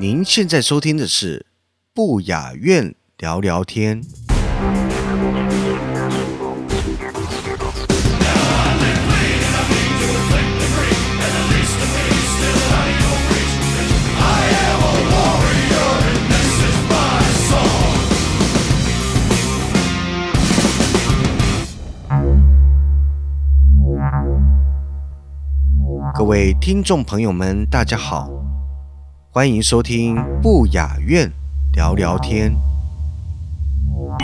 您现在收听的是不雅院聊聊天。各位听众朋友们，大家好，欢迎收听不雅院聊聊天。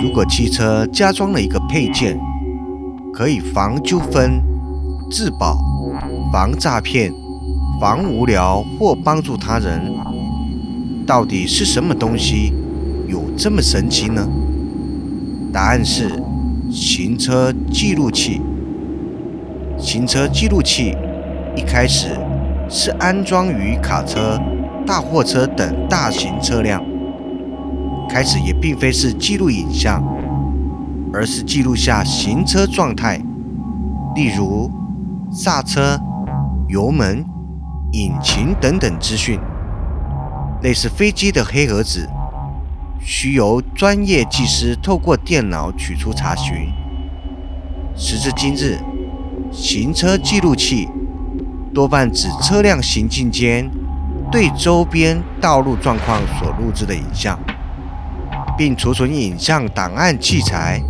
如果汽车加装了一个配件，可以防纠纷、自保、防诈骗、防无聊或帮助他人，到底是什么东西有这么神奇呢？答案是行车记录器。行车记录器一开始是安装于卡车、大货车等大型车辆，开始也并非是记录影像，而是记录下行车状态，例如刹车、油门、引擎等等资讯，类似飞机的黑盒子，需由专业技师透过电脑取出查询。时至今日。行车记录器多半指车辆行进间对周边道路状况所录制的影像，并储存影像档案器材。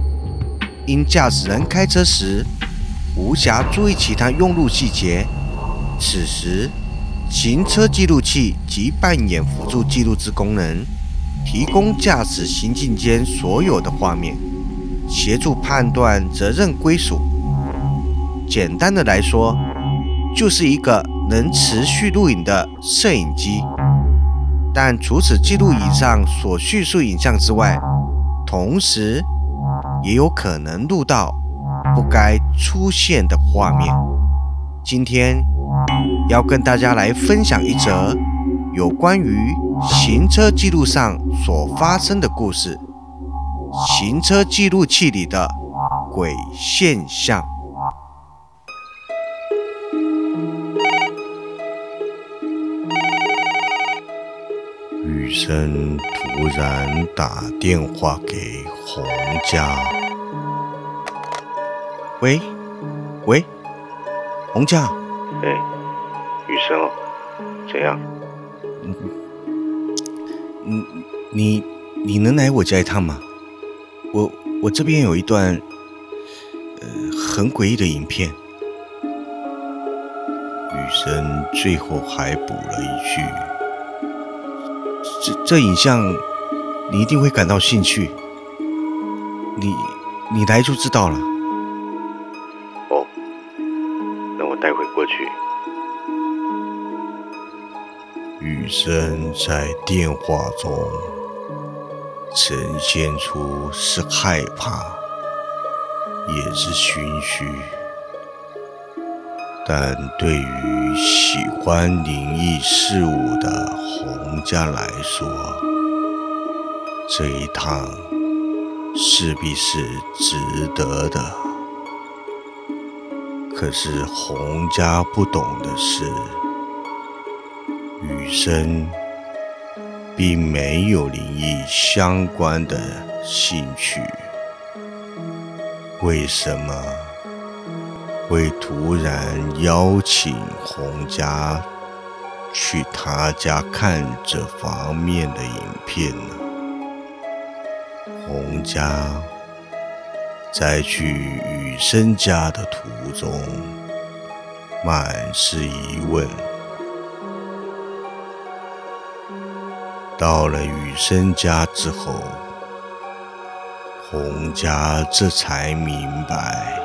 因驾驶人开车时无暇注意其他用路细节，此时行车记录器即扮演辅助记录之功能，提供驾驶行进间所有的画面，协助判断责任归属。简单的来说，就是一个能持续录影的摄影机。但除此记录以上所叙述影像之外，同时也有可能录到不该出现的画面。今天要跟大家来分享一则有关于行车记录上所发生的故事——行车记录器里的鬼现象。生突然打电话给洪家。喂，喂，洪家。哎，雨生哦，怎样？你你你能来我家一趟吗？我我这边有一段呃很诡异的影片。雨生最后还补了一句。这这影像，你一定会感到兴趣。你你来就知道了。哦，那我待会过去。雨声在电话中呈现出是害怕，也是心虚。但对于喜欢灵异事物的洪家来说，这一趟势必是值得的。可是洪家不懂的是，雨生并没有灵异相关的兴趣。为什么？会突然邀请洪家去他家看这方面的影片呢？洪家在去雨生家的途中，满是疑问。到了雨生家之后，洪家这才明白。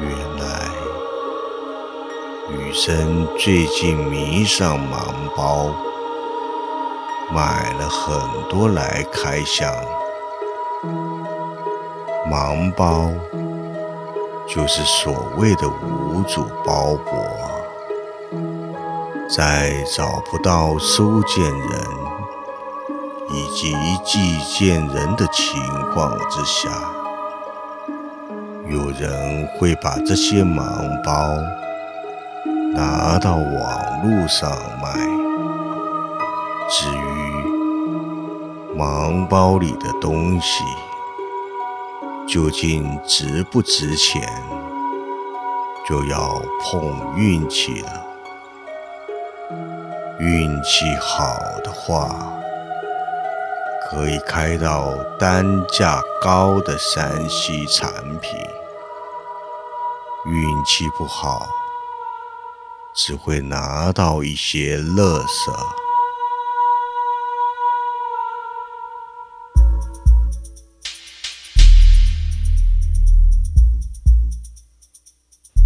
原来雨生最近迷上盲包，买了很多来开箱。盲包就是所谓的无主包裹，在找不到收件人以及寄件人的情况之下，有人会把这些盲包。拿到网络上卖。至于盲包里的东西究竟值不值钱，就要碰运气了。运气好的话，可以开到单价高的山西产品；运气不好，只会拿到一些垃圾。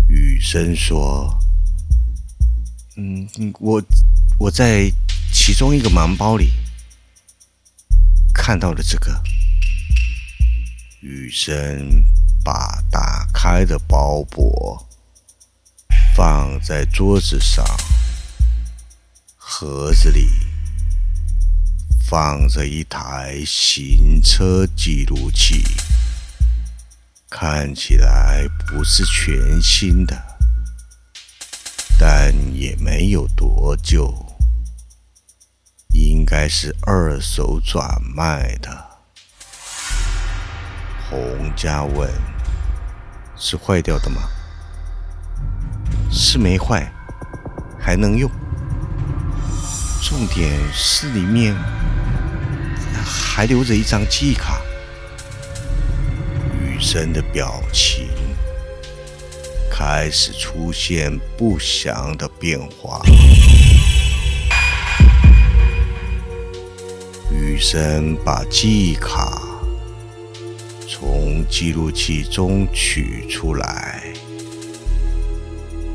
雨生说：“嗯，我我在其中一个盲包里看到了这个。”雨生把打开的包裹。放在桌子上，盒子里放着一台行车记录器，看起来不是全新的，但也没有多旧，应该是二手转卖的。洪家问：“是坏掉的吗？”是没坏，还能用。重点是里面还留着一张记忆卡。雨生的表情开始出现不祥的变化。雨生把记忆卡从记录器中取出来。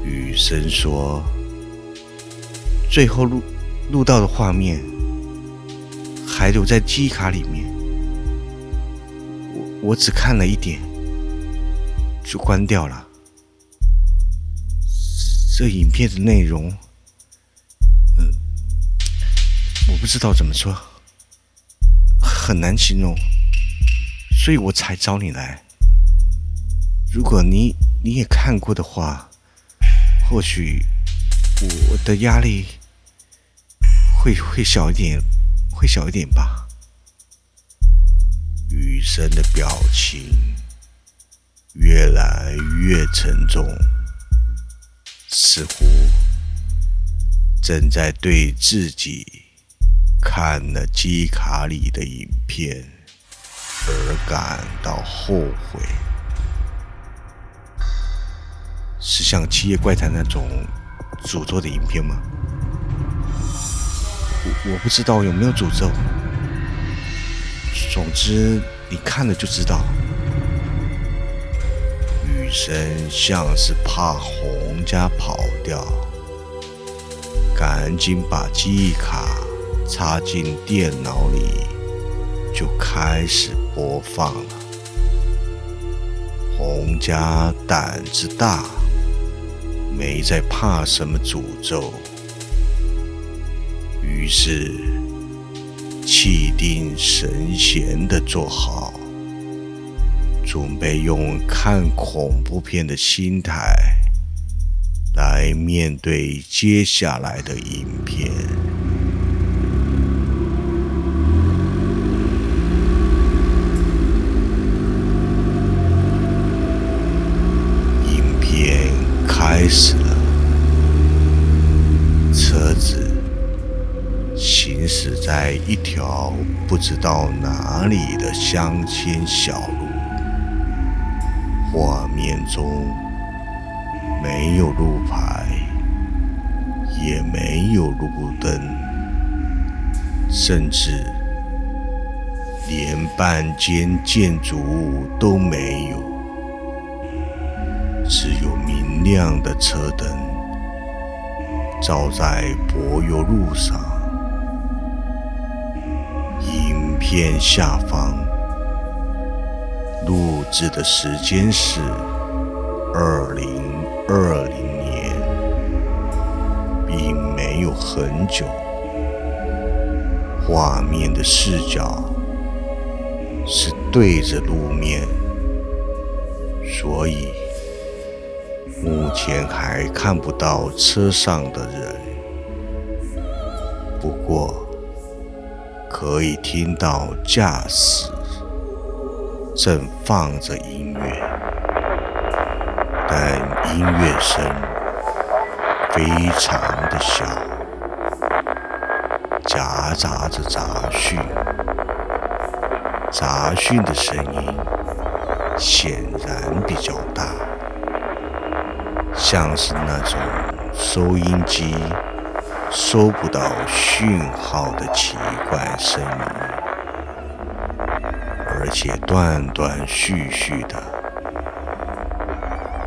雨生说：“最后录录到的画面还留在记忆卡里面，我我只看了一点就关掉了。这影片的内容，嗯，我不知道怎么说，很难形容，所以我才找你来。如果你你也看过的话。”或许我的压力会会小一点，会小一点吧。雨生的表情越来越沉重，似乎正在对自己看了机卡里的影片而感到后悔。是像《七夜怪谈》那种诅咒的影片吗？我我不知道有没有诅咒。总之，你看了就知道。雨生像是怕洪家跑掉，赶紧把记忆卡插进电脑里，就开始播放了。洪家胆子大。没在怕什么诅咒，于是气定神闲的坐好，准备用看恐怖片的心态来面对接下来的影片。开始了，车子行驶在一条不知道哪里的乡间小路，画面中没有路牌，也没有路灯，甚至连半间建筑物都没有。只有明亮的车灯照在柏油路上。影片下方录制的时间是二零二零年，并没有很久。画面的视角是对着路面，所以目前还看不到车上的人。不过可以听到驾驶正放着音乐，但音乐声非常的小。夹杂着杂讯，杂讯的声音显然比较，像是那种收音机收不到讯号的奇怪声音，而且断断续续的。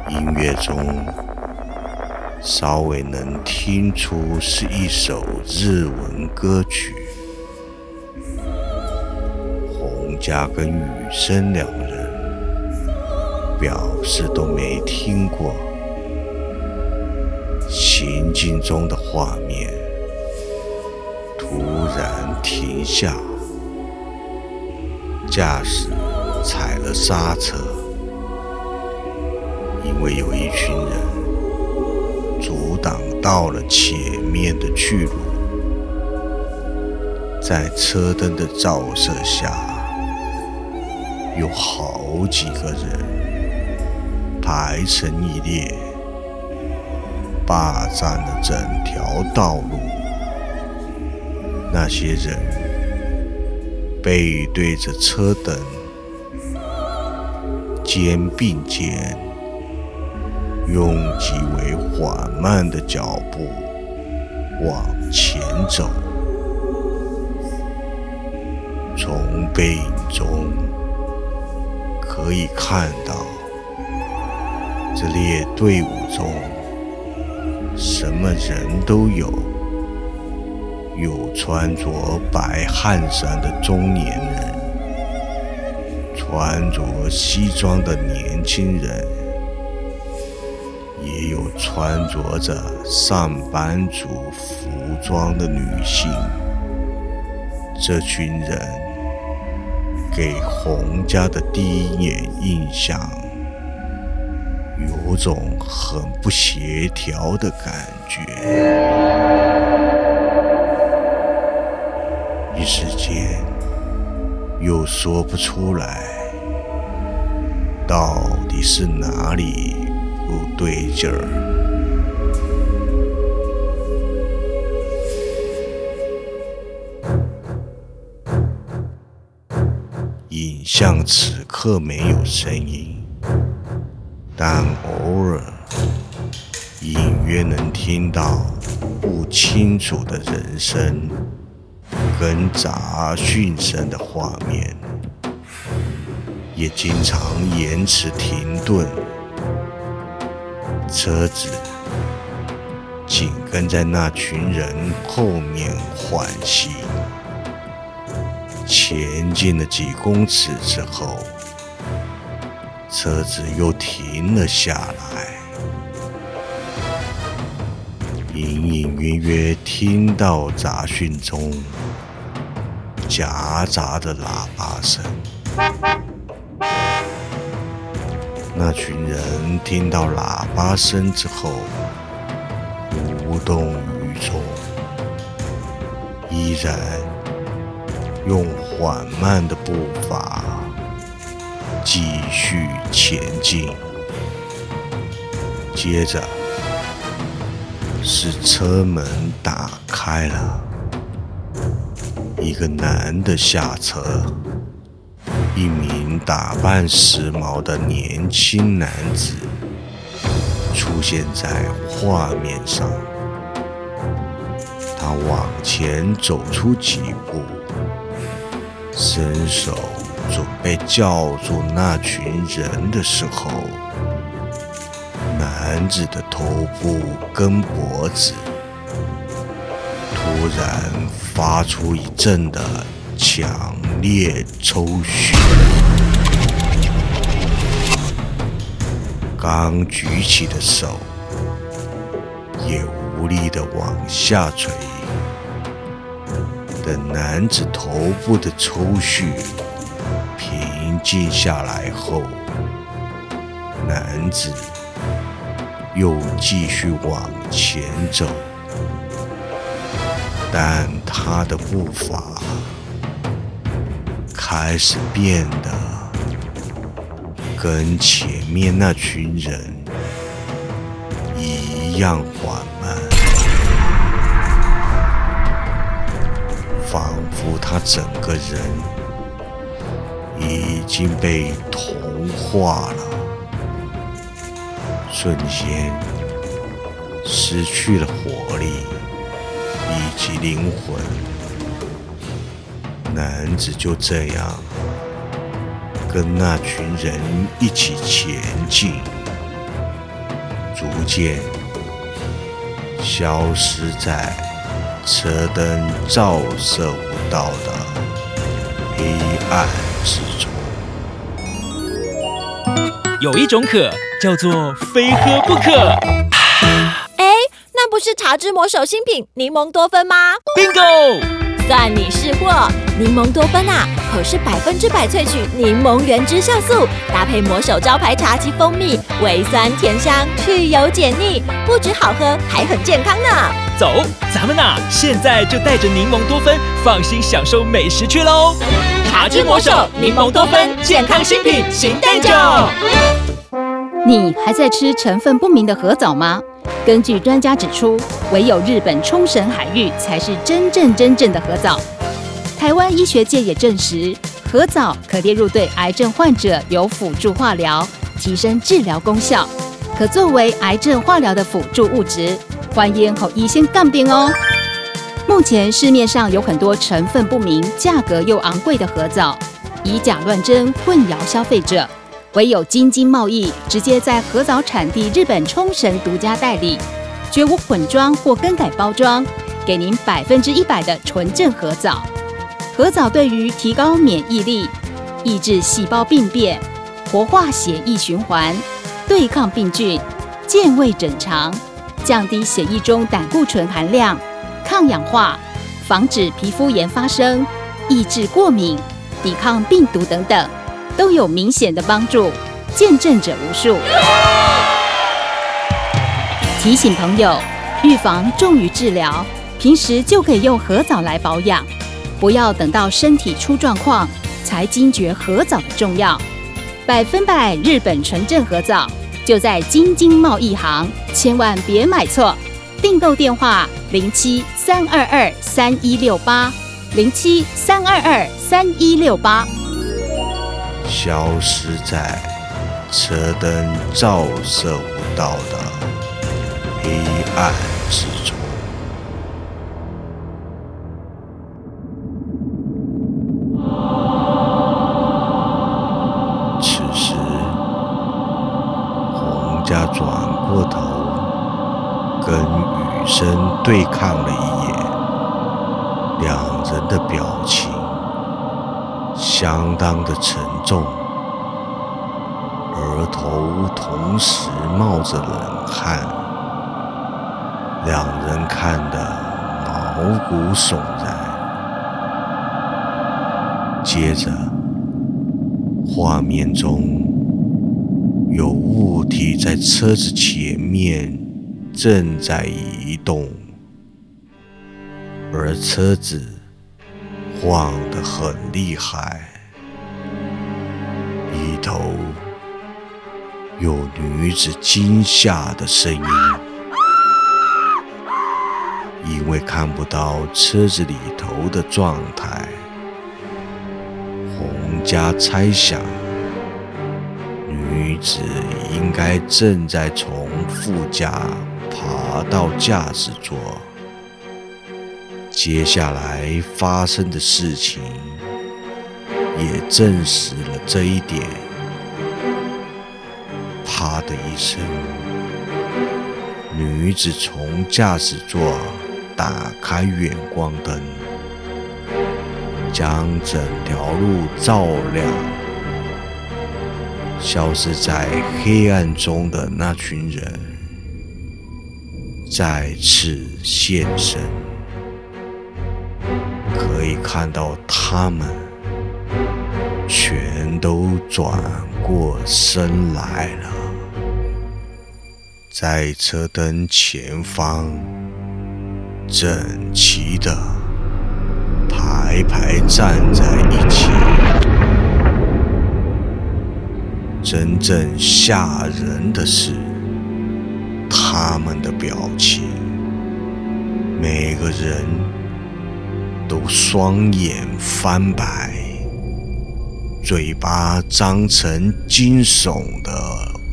音乐中。稍微能听出是一首日文歌曲。洪家跟雨生两人表示都没听过。行进中的画面突然停下，驾驶踩了刹车，因为有一群人。阻挡到了前面的去路，在车灯的照射下，有好几个人排成一列，霸占了整条道路。那些人背对着车灯，肩并肩。用极为缓慢的脚步往前走，从背影中可以看到，这列队伍中什么人都有，有穿着白汗衫的中年人，穿着西装的年轻人。也有穿着着上班族服装的女性，这群人给洪家的第一眼印象，有种很不协调的感觉。一时间又说不出来，到底是哪里？不对劲儿。影像此刻没有声音，但偶尔隐约能听到不清楚的人声跟杂讯声的画面，也经常延迟停顿。车子紧跟在那群人后面缓行，前进了几公尺之后，车子又停了下来。隐隐约约听到杂讯中夹杂的喇叭声。那群人听到喇叭声之后，无动于衷，依然用缓慢的步伐继续前进。接着，是车门打开了，一个男的下车。一名打扮时髦的年轻男子出现在画面上，他往前走出几步，伸手准备叫住那群人的时候，男子的头部跟脖子突然发出一阵的强烈抽搐，刚举起的手也无力的往下垂。等男子头部的抽搐平静下来后，男子又继续往前走，但他的步伐开始变得跟前面那群人一样缓慢。仿佛他整个人已经被同化了，瞬间失去了活力以及灵魂。男子就这样跟那群人一起前进，逐渐消失在。车灯照射不到的黑暗有一种渴叫做非喝不可。哎，那不是茶之魔手新品柠檬多酚吗？Bingo！算你识货，柠檬多酚啊，可是百分之百萃取柠檬原汁酵素，搭配魔手招牌茶及蜂蜜，微酸甜香，去油解腻，不止好喝，还很健康呢。走，咱们呐，现在就带着柠檬多酚，放心享受美食去喽。茶之魔手柠檬多酚，健康新品，新蛋酒。你还在吃成分不明的核藻吗？根据专家指出，唯有日本冲绳海域才是真正真正的核藻。台湾医学界也证实，核藻可列入对癌症患者有辅助化疗，提升治疗功效，可作为癌症化疗的辅助物质。欢迎后医先干病哦。目前市面上有很多成分不明、价格又昂贵的核藻，以假乱真，混淆消费者。唯有京津贸易直接在核藻产地日本冲绳独家代理，绝无混装或更改包装，给您百分之一百的纯正核藻。核藻对于提高免疫力、抑制细胞病变、活化血液循环、对抗病菌、健胃整肠、降低血液中胆固醇含量、抗氧化、防止皮肤炎发生、抑制过敏、抵抗病毒等等。都有明显的帮助，见证者无数。提醒朋友，预防重于治疗，平时就可以用核藻来保养，不要等到身体出状况才惊觉核藻的重要。百分百日本纯正核藻就在京津贸易行，千万别买错。订购电话：零七三二二三一六八零七三二二三一六八。消失在车灯照射不到的黑暗之中。对抗了一眼，两人的表情。相当的沉重，额头同时冒着冷汗，两人看得毛骨悚然。接着，画面中有物体在车子前面正在移动，而车子。晃得很厉害，里头有女子惊吓的声音，因为看不到车子里头的状态，洪家猜想女子应该正在从副驾爬到驾驶座。接下来发生的事情也证实了这一点。啪的一声，女子从驾驶座打开远光灯，将整条路照亮。消失在黑暗中的那群人再次现身，以看到他们全都转过身来了，在车灯前方整齐的排排站在一起。真正吓人的是，他们的表情，每个人都双眼翻白，嘴巴张成惊悚的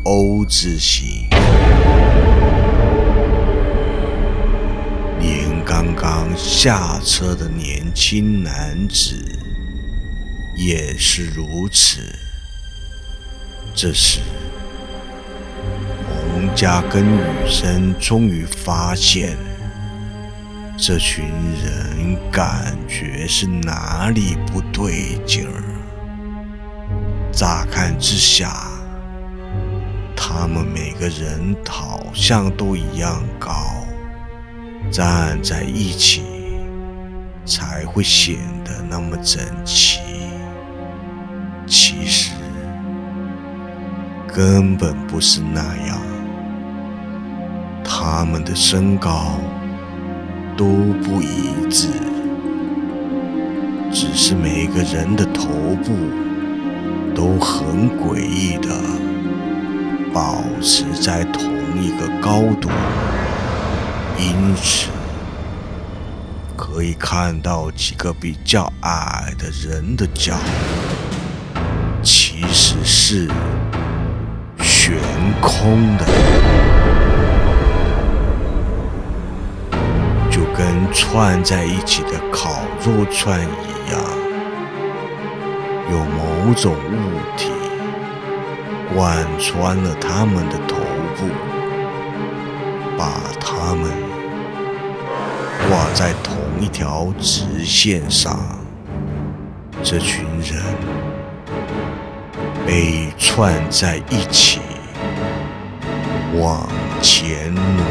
O 字形，连刚刚下车的年轻男子也是如此。这时，洪家跟雨生终于发现，这群人感觉是哪里不对劲儿。乍看之下，他们每个人好像都一样高，站在一起才会显得那么整齐。其实。根本不是那样，他们的身高都不一致，只是每个人的头部都很诡异的保持在同一个高度，因此可以看到几个比较矮的人的脚，其实是。悬空的，跟串在一起的烤肉串一样，有某种物体贯穿了他们的头部，把他们挂在同一条直线上。这群人被串在一起。往前挪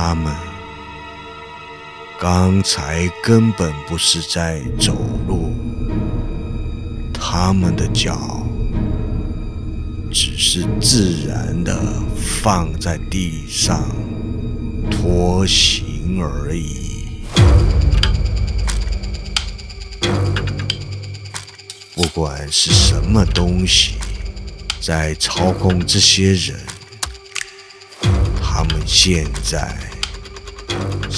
他们刚才根本不是在走路，他们的脚只是自然的放在地上拖行而已。不管是什么东西。在操控这些人，他们现在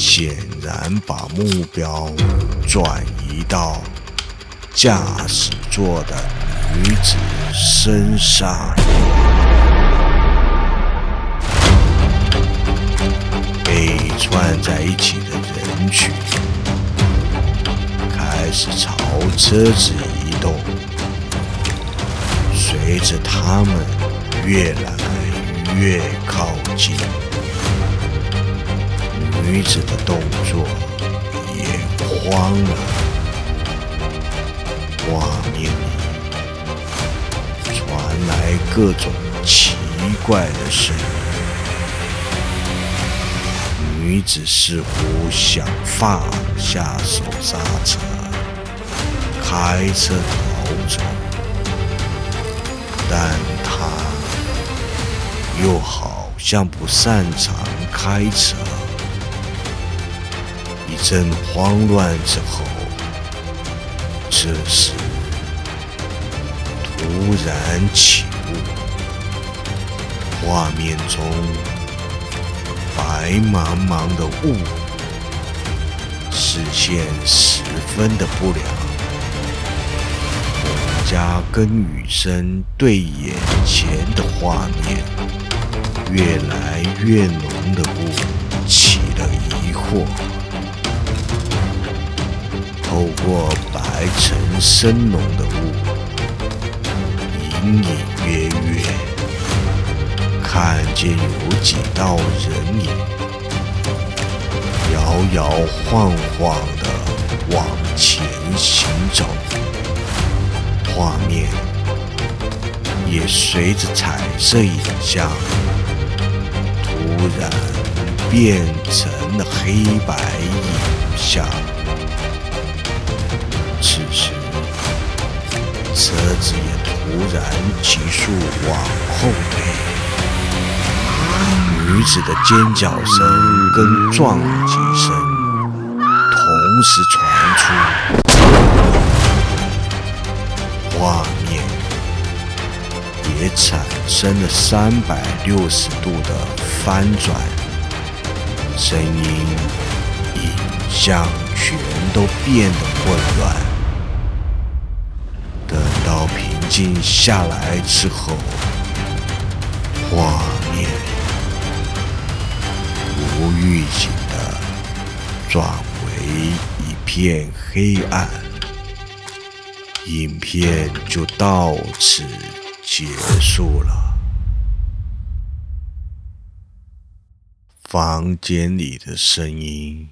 显然把目标转移到驾驶座的女子身上。被串在一起的人群开始朝车子移动。随着他们越来越靠近，女子的动作也慌了。画面里传来各种奇怪的声音，女子似乎想放下手刹车，开车逃走。但她又好像不擅长开车。一阵慌乱之后，这时突然起雾，画面中白茫茫的雾，视线十分的不良。家跟雨声对眼前的画面，越来越浓的雾起了疑惑。透过白尘深浓的雾，隐隐约约看看见有几道人影摇摇晃晃地往前行走，画面也随着彩色影像突然变成了黑白影像。车子也突然急速往后退。女子的尖叫声跟撞击声同时传出，画面也产生了三百六十度的翻转，声音、影像全都变得混乱。静下来之后，画面。无预警的转为一片黑暗，影片就到此结束了。房间里的声音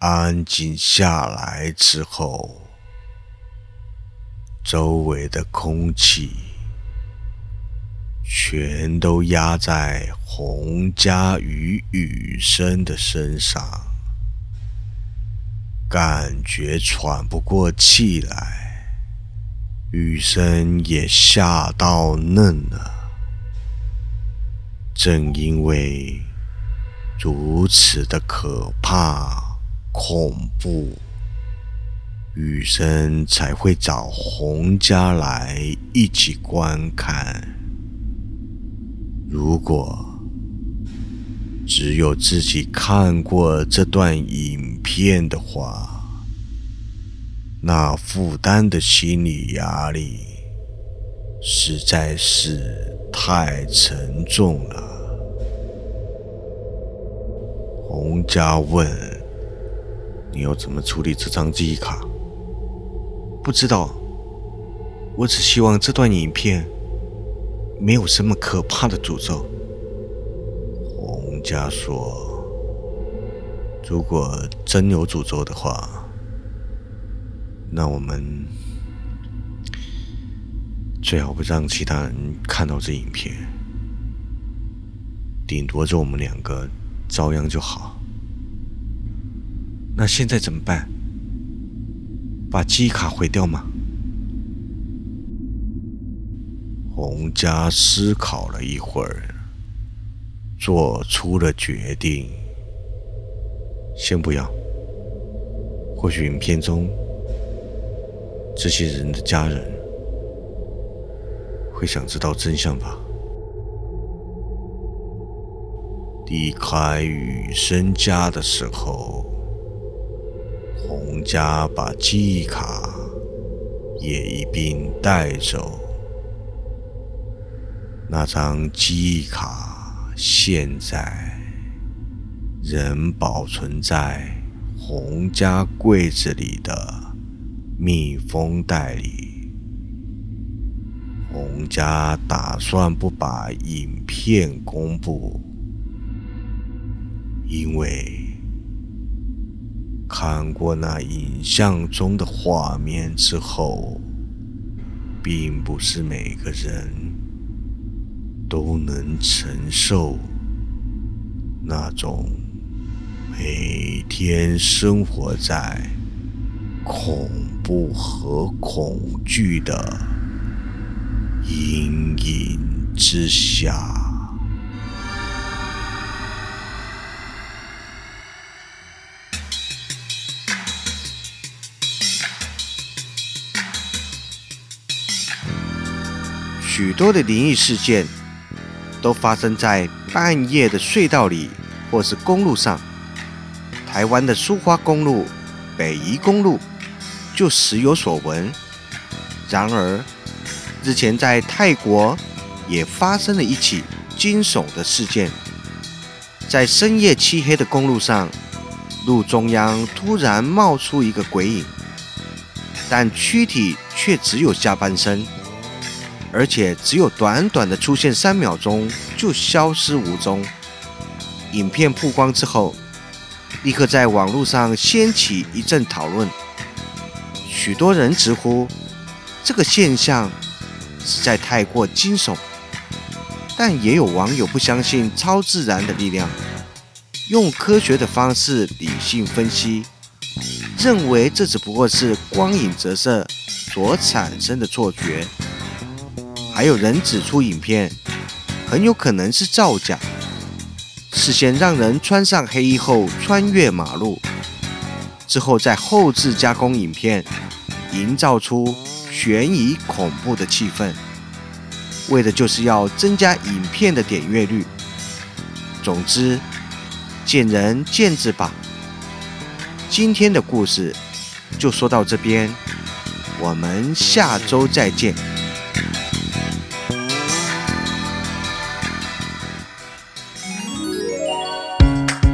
安静下来之后，周围的空气。全都压在洪家与雨生的身上，感觉喘不过气来，雨生也吓到愣了。正因为如此的可怕恐怖，雨生才会找洪家来一起观看。如果只有自己看过这段影片的话，那负担的心理压力实在是太沉重了。洪家问：“你要怎么处理这张记忆卡？”不知道，我只希望这段影片。没有什么可怕的诅咒。洪家说：“如果真有诅咒的话，那我们最好不让其他人看到这影片，顶多就我们两个遭殃就好。那现在怎么办？把记忆卡毁掉吗？”洪家思考了一会儿，做出了决定：先不要。或许影片中这些人的家人会想知道真相吧。离开雨生家的时候，家把记忆卡也一并带走。那张记忆卡现在仍保存在洪家柜子里的密封袋里。洪家打算不把影片公布，因为看过那影像中的画面之后，并不是每个人。都能承受那种每天生活在恐怖和恐惧的阴影之下。许多的灵异事件。都发生在半夜的隧道里，或是公路上。台湾的苏花公路、北宜公路就时有所闻。然而，日前在泰国也发生了一起惊悚的事件。在深夜漆黑的公路上，路中央突然冒出一个鬼影，但躯体却只有下半身。而且只有短短的出现三秒钟就消失无踪。影片曝光之后，立刻在网络上掀起一阵讨论，许多人直呼这个现象实在太过惊悚。但也有网友不相信超自然的力量，用科学的方式理性分析，认为这只不过是光影折射所产生的错觉。还有人指出，影片很有可能是造假，事先让人穿上黑衣后穿越马路，之后再后置加工影片，营造出悬疑恐怖的气氛。为的就是要增加影片的点阅率。总之，见仁见智吧。今天的故事就说到这边，我们下周再见。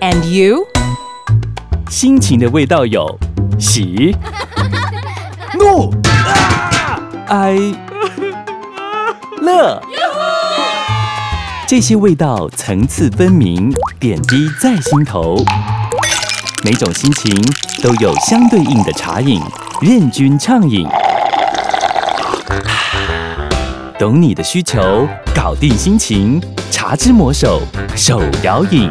and you? 心情的味道有喜、怒、哀、乐。这些味道层次分明，点滴在心头。每种心情都有相对应的茶饮，任君畅饮。懂你的需求，搞定心情，茶之魔手手摇饮。